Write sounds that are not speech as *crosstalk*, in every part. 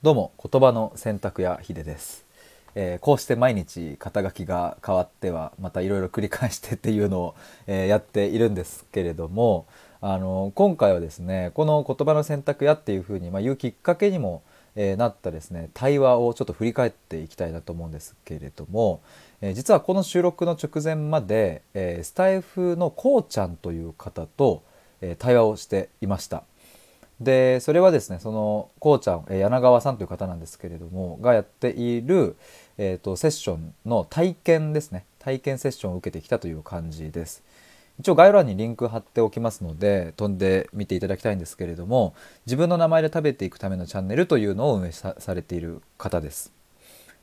どうも言葉の選択やヒデです、えーこうして毎日肩書きが変わってはまたいろいろ繰り返してっていうのを、えーやっているんですけれどもあの今回はですねこの言葉の選択やっていうふうに、まあ、言うきっかけにも、えーなったですね対話をちょっと振り返っていきたいなと思うんですけれども、え実はこの収録の直前まで、えスタイフのこうちゃんという方と、え対話をしていました。でそれはですねそのこうちゃん、柳川さんという方なんですけれどもがやっている、えー、とセッションの体験ですね。体験セッションを受けてきたという感じです。一応概要欄にリンク貼っておきますので飛んでみていただきたいんですけれども自分の名前で食べていくためのチャンネルというのを運営さされている方です。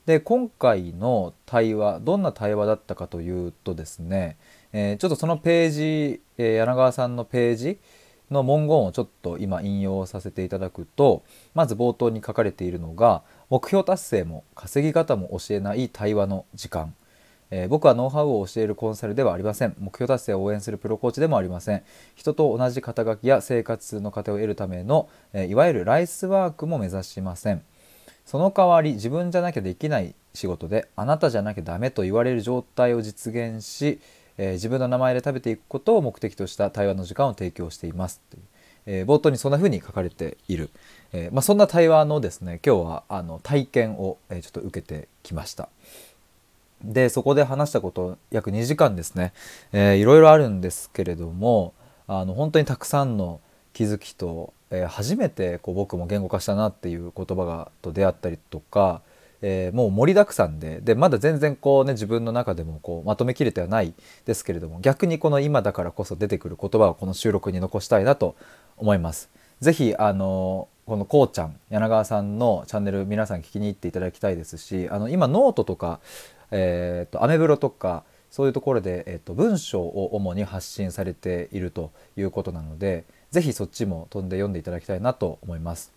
で今回の対話どんな対話だったかというとですね、えーちょっとそのページ、えー柳川さんのページの文言をちょっと今引用させていただくとまず冒頭に書かれているのが目標達成も稼ぎ方も教えない対話の時間。えー僕はノウハウを教えるコンサルではありません。目標達成を応援するプロコーチでもありません。人と同じ肩書きや生活の糧を得るための、えーいわゆるライスワークも目指しません。その代わり自分じゃなきゃできない仕事であなたじゃなきゃダメと言われる状態を実現し、えー自分の名前で食べていくことを目的とした対話の時間を提供しています。という、えー冒頭にそんな風に書かれている、えーまあ、そんな対話のですね今日はあの体験を、えちょっと受けてきました。でそこで話したこと約2時間ですね、えーいろいろあるんですけれどもあの本当にたくさんの気づきと、えー初めてこう僕も言語化したなっていう言葉がと出会ったりとか、えーもう盛りだくさんででまだ全然こうね自分の中でもこうまとめきれてはないですけれども逆にこの今だからこそ出てくる言葉をこの収録に残したいなと思います。ぜひあのこのこうちゃん柳川さんのチャンネル皆さん聞きに行っていただきたいですしあの今ノートとか、えー、とアメブロとかそういうところで、えー、と文章を主に発信されているということなのでぜひそっちも飛んで読んでいただきたいなと思います。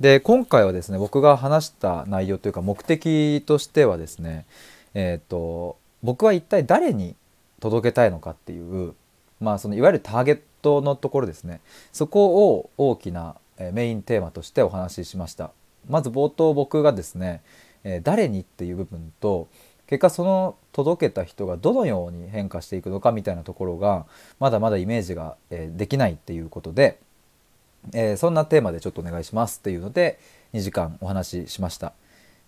で今回はですね僕が話した内容というか目的としてはですねえっ、と僕は一体誰に届けたいのかっていうまあそのいわゆるターゲットのところですね。そこを大きなメインテーマとしてお話ししました。まず冒頭僕がですね、え誰にっていう部分と結果その届けた人がどのように変化していくのかみたいなところがまだまだイメージが、できないっていうことで、えーそんなテーマでちょっとお願いしますっていうので2時間お話ししました。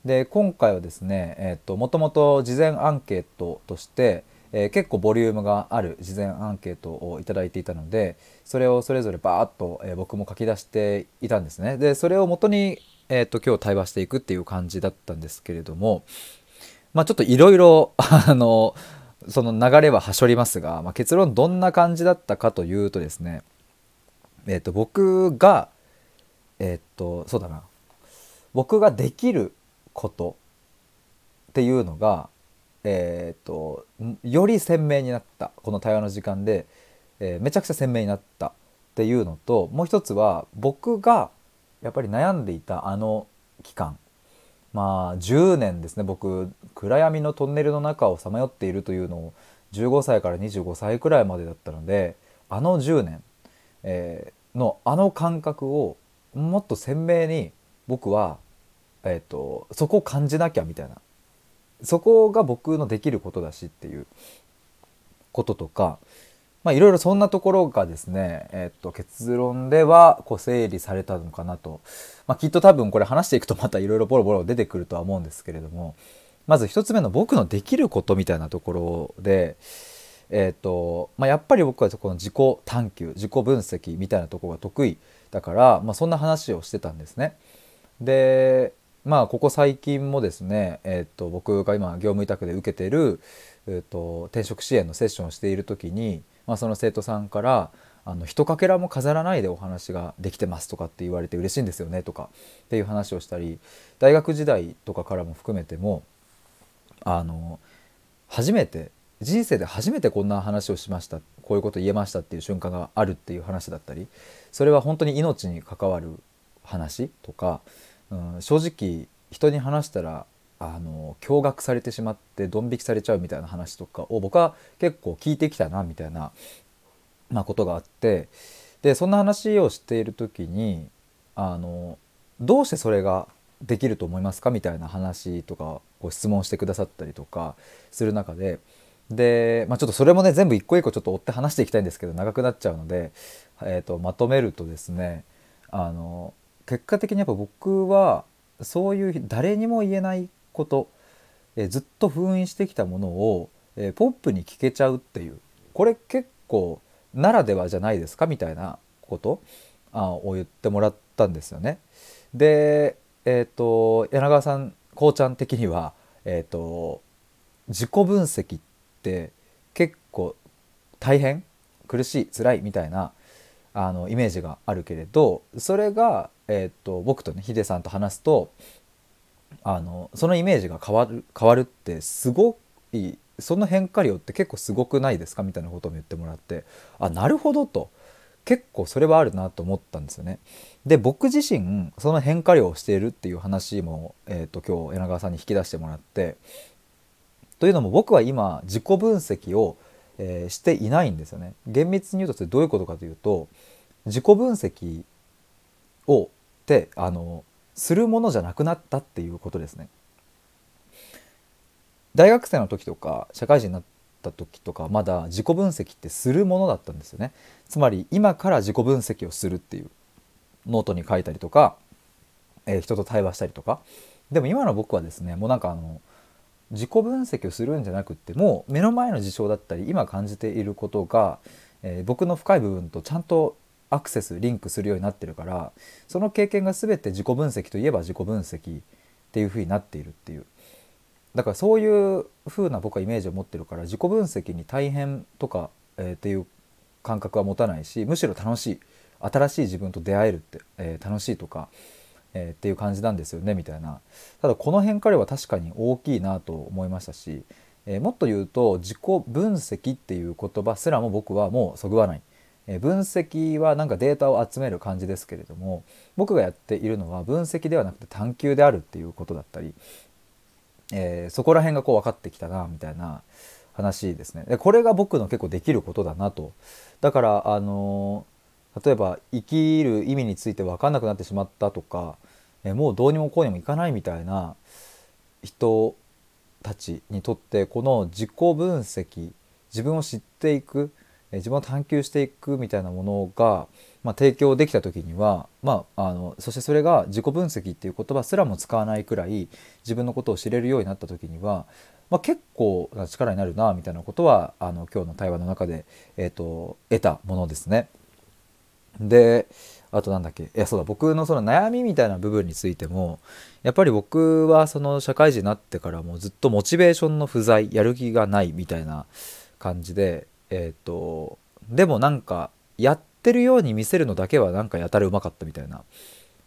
で今回はですね、えー、ともともと事前アンケートとして、えー結構ボリュームがある事前アンケートをいただいていたのでそれをそれぞれバーッと、えー僕も書き出していたんですね。でそれを元に、えー、と今日対話していくっていう感じだったんですけれどもまあちょっといろいろあのその流れははしょりますが、まあ、結論どんな感じだったかというとですねえっ、と僕がえっ、とそうだな。僕ができることっていうのが、えー、とより鮮明になった。この対話の時間で、えーめちゃくちゃ鮮明になったっていうのともう一つは僕がやっぱり悩んでいたあの期間。まあ10年ですね。僕暗闇のトンネルの中をさまよっているというのを15歳から25歳くらいまでだったのであの10年、えのあの感覚をもっと鮮明に僕は、えー、とそこを感じなきゃみたいな。そこが僕のできることだしっていうこととかまあいろいろそんなところがですね、えー、と結論ではこう整理されたのかなと、まあ、きっと多分これ話していくとまたいろいろボロボロ出てくるとは思うんですけれどもまず一つ目の僕のできることみたいなところで、えーとまあ、やっぱり僕はこの自己探求自己分析みたいなとこが得意だから、まあ、そんな話をしてたんですね。でまあここ最近もですね、えー、と僕が今業務委託で受けてる、えー、と転職支援のセッションをしている時に、まあ、その生徒さんから「あの一かけらも飾らないでお話ができてます」とかって言われて嬉しいんですよねとかっていう話をしたり大学時代とかからも含めてもあの初めて人生で初めてこんな話をしましたこういうこと言えましたっていう瞬間があるっていう話だったりそれは本当に命に関わる話とか、うん、正直人に話したらあの驚愕されてしまってドン引きされちゃうみたいな話とかを僕は結構聞いてきたなみたいな、まあ、ことがあってでそんな話をしている時にあのどうしてそれができると思いますか？みたいな話とかこう質問してくださったりとかする中でで、まあ、ちょっとそれもね全部一個一個ちょっと追って話していきたいんですけど長くなっちゃうので、えー、とまとめるとですねあの結果的にやっぱ僕はそういう誰にも言えないこと、えー、ずっと封印してきたものを、えー、ポップに聞けちゃうっていうこれ結構ならではじゃないですかみたいなことあを言ってもらったんですよね。でえ、ー、と柳川さんこうちゃん的には、えっと自己分析って結構大変苦しい辛いみたいなあのイメージがあるけれどそれが、えーと、僕とねヒデさんと話すとあのそのイメージが変わる変わるってすごいその変化量って結構すごくないですか？みたいなことも言ってもらってあなるほどと結構それはあるなと思ったんですよね。で僕自身その変化量をしているっていう話も、えーと、と今日柳川さんに引き出してもらってというのも僕は今自己分析をえー、していないんですよね。厳密に言うとそれどういうことかというと自己分析をってあのするものじゃなくなったっていうことですね。大学生の時とか社会人になった時とかまだ自己分析ってするものだったんですよね。つまり今から自己分析をするっていうノートに書いたりとか、えー、人と対話したりとかでも今の僕はですねもうなんかあの自己分析をするんじゃなくってもう目の前の事象だったり今感じていることが、えー、僕の深い部分とちゃんとアクセスリンクするようになってるからその経験が全て自己分析といえば自己分析っていうふうになっているっていう。だからそういうふうな僕はイメージを持ってるから自己分析に大変とか、えー、っていう感覚は持たないしむしろ楽しい新しい自分と出会えるって、えー、楽しいとかえー、っていう感じなんですよねみたいな。ただこの変化量は確かに大きいなと思いましたし、えー、もっと言うと自己分析っていう言葉すらも僕はもうそぐわない、えー、分析はなんかデータを集める感じですけれども僕がやっているのは分析ではなくて探求であるっていうことだったり、えそこら辺がこう分かってきたなみたいな話ですね。でこれが僕の結構できることだなと。だからあの例えば生きる意味について分かんなくなってしまったとかえもうどうにもこうにもいかないみたいな人たちにとってこの自己分析自分を知っていく自分を探求していくみたいなものが、まあ、提供できた時には、まあ、あのそしてそれが自己分析っていう言葉すらも使わないくらい自分のことを知れるようになった時には、まあ、結構な力になるなみたいなことはあの今日の対話の中で、えーと得たものですね。であとなんだっけいやそうだ僕のその悩みみたいな部分についてもやっぱり僕はその社会人になってからもずっとモチベーションの不在やる気がないみたいな感じでえっ、ー、とでもなんかやってるように見せるのだけはなんかやたらうまかったみたいな。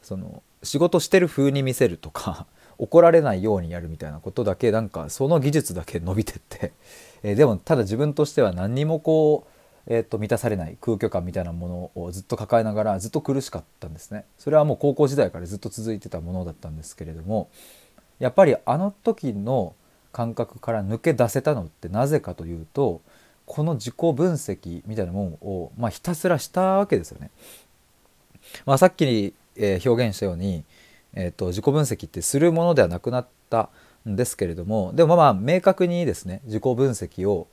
その仕事してる風に見せるとか *laughs* 怒られないようにやるみたいなことだけなんかその技術だけ伸びてって、え、でもただ自分としては何にもこうえー、と満たされない空虚感みたいなものをずっと抱えながらずっと苦しかったんですねそれはもう高校時代からずっと続いてたものだったんですけれどもやっぱりあの時の感覚から抜け出せたのってなぜかというとこの自己分析みたいなものを、まあ、ひたすらしたわけですよね。まあ、さっき、えー、表現したように、えーと自己分析ってするものではなくなったんですけれどもでもまあ明確にですね自己分析を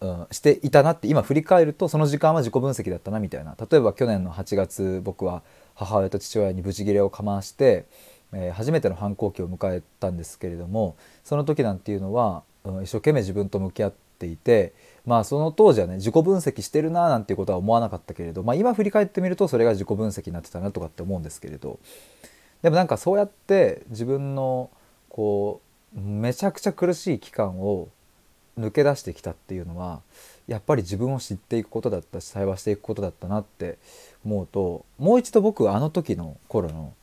うん、していたなって今振り返るとその時間は自己分析だったなみたいな。例えば去年の8月僕は母親と父親にブチギレをかまして、えー、初めての反抗期を迎えたんですけれどもその時なんていうのは、うん、一生懸命自分と向き合っていてまあその当時はね自己分析してるななんていうことは思わなかったけれど、まあ、今振り返ってみるとそれが自己分析になってたなとかって思うんですけれど。でもなんかそうやって自分のこうめちゃくちゃ苦しい期間を抜け出してきたっていうのはやっぱり自分を知っていくことだったし対話していくことだったなって思うともう一度僕あの時の頃の、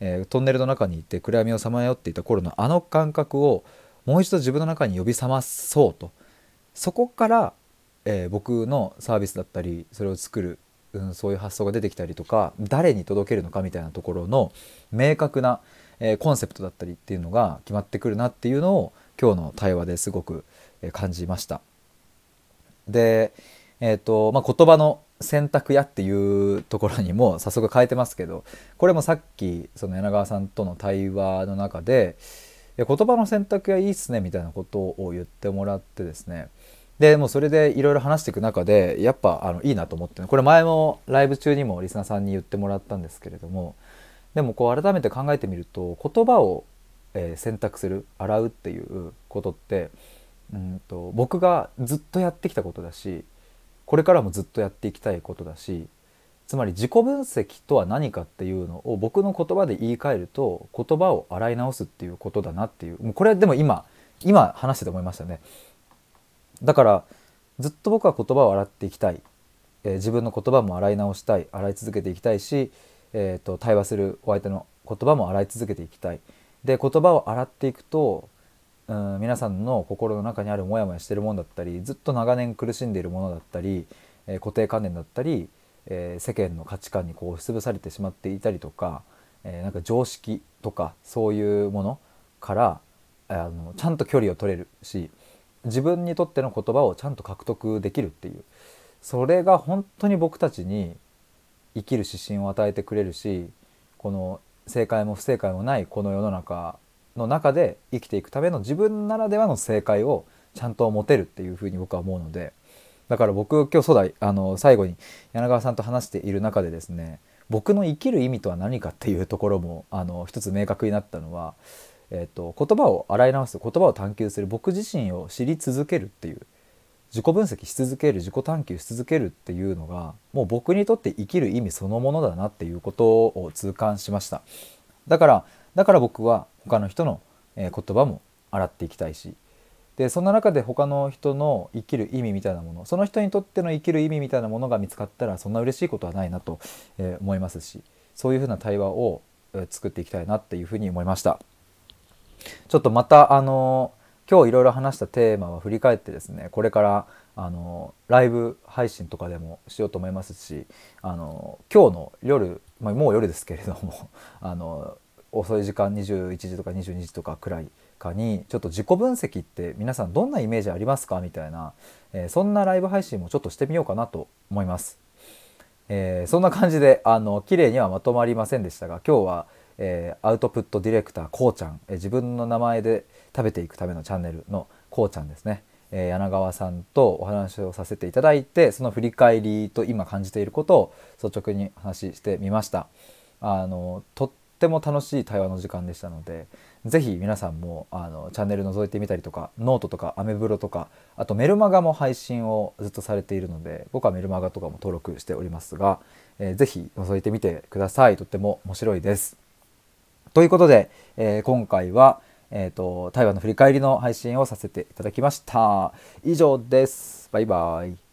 えー、トンネルの中にいて暗闇をさまよっていた頃のあの感覚をもう一度自分の中に呼び覚まそうと。そこから、えー、僕のサービスだったりそれを作る、うん、そういう発想が出てきたりとか誰に届けるのかみたいなところの明確な、えー、コンセプトだったりっていうのが決まってくるなっていうのを今日の対話ですごく感じました。で、えーとまあ、言葉の選択やっていうところにも早速変えてますけどこれもさっきその柳川さんとの対話の中で「言葉の選択やいいっすね」みたいなことを言ってもらってですねでもそれでいろいろ話していく中でやっぱあのいいなと思ってこれ前もライブ中にもリスナーさんに言ってもらったんですけれどもでもこう改めて考えてみると言葉を、選択する洗うっていうことってうんと僕がずっとやってきたことだしこれからもずっとやっていきたいことだしつまり自己分析とは何かっていうのを僕の言葉で言い換えると言葉を洗い直すっていうことだなっていうもうこれでも今今話してて思いましたね。だからずっと僕は言葉を洗っていきたい、えー、自分の言葉も洗い直したい。洗い続けていきたいし、えーと、対話するお相手の言葉も洗い続けていきたい。で言葉を洗っていくとうん皆さんの心の中にあるモヤモヤしてるものだったりずっと長年苦しんでいるものだったり、えー、固定観念だったり、えー、世間の価値観にこう押しつぶされてしまっていたりとか、えー、なんか常識とかそういうものからあのちゃんと距離を取れるし自分にとっての言葉をちゃんと獲得できるっていうそれが本当に僕たちに生きる指針を与えてくれるしこの正解も不正解もないこの世の中の中で生きていくための自分ならではの正解をちゃんと持てるっていうふうに僕は思うのでだから僕今日初代あの最後に柳川さんと話している中でですね僕の生きる意味とは何かっていうところもあの一つ明確になったのはえーと、言葉を洗い直す言葉を探求する僕自身を知り続けるっていう自己分析し続ける自己探求し続けるっていうのがもう僕にとって生きる意味そのものだなっていうことを痛感しました。だからだから僕は他の人の言葉も洗っていきたいしでそんな中で他の人の生きる意味みたいなものその人にとっての生きる意味みたいなものが見つかったらそんな嬉しいことはないなと思いますしそういうふうな対話を作っていきたいなっていうふうに思いました。ちょっとまたあの今日いろいろ話したテーマは振り返ってですねこれからあのライブ配信とかでもしようと思いますしあの今日の夜、まあ、もう夜ですけれども *laughs* あの遅い時間21時とか22時とかくらいかにちょっと自己分析って皆さんどんなイメージありますかみたいな、えー、そんなライブ配信もちょっとしてみようかなと思います。えー、そんな感じであの綺麗にはまとまりませんでしたが今日はえー、アウトプットディレクターこうちゃん、えー、自分の名前で食べていくためのチャンネルのこうちゃんですね、えー、柳川さんとお話をさせていただいてその振り返りと今感じていることを率直に話してみましたあのとっても楽しい対話の時間でしたので是非皆さんもあのチャンネル覗いてみたりとかノートとかアメブロとかあとメルマガも配信をずっとされているので僕はメルマガとかも登録しておりますが、えー、ぜひ覗いてみてくださいとっても面白いです。ということで、えー、今回は、えーと、台湾の振り返りの配信をさせていただきました。以上です。バイバイ。